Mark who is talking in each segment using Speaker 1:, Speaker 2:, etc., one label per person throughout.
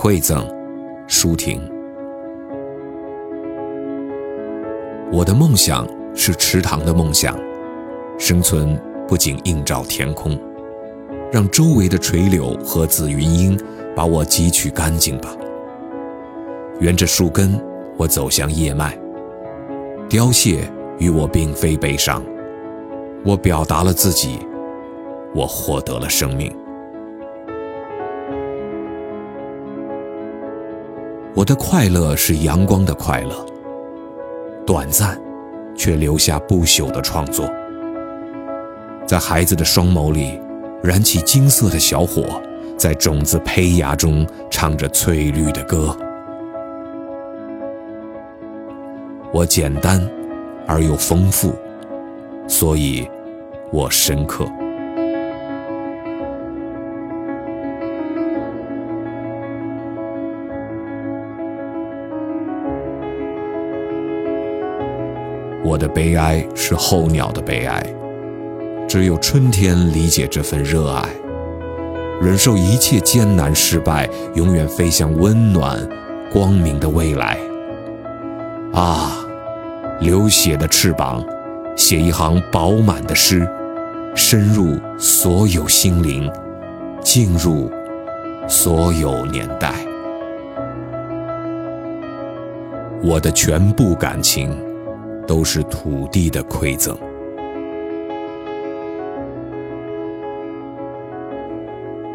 Speaker 1: 馈赠，舒婷。我的梦想是池塘的梦想，生存不仅映照天空，让周围的垂柳和紫云英把我汲取干净吧。沿着树根，我走向叶脉。凋谢与我并非悲伤，我表达了自己，我获得了生命。我的快乐是阳光的快乐，短暂，却留下不朽的创作。在孩子的双眸里，燃起金色的小火，在种子胚芽中唱着翠绿的歌。我简单而又丰富，所以我深刻。我的悲哀是候鸟的悲哀，只有春天理解这份热爱，忍受一切艰难失败，永远飞向温暖、光明的未来。啊，流血的翅膀，写一行饱满的诗，深入所有心灵，进入所有年代。我的全部感情，都是土地的馈赠。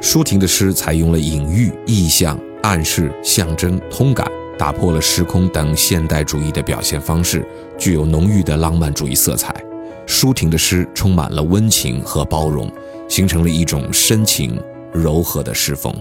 Speaker 1: 舒婷的诗采用了隐喻、意象、暗示、象征、通感。打破了时空等现代主义的表现方式，具有浓郁的浪漫主义色彩。舒婷的诗充满了温情和包容，形成了一种深情柔和的诗风。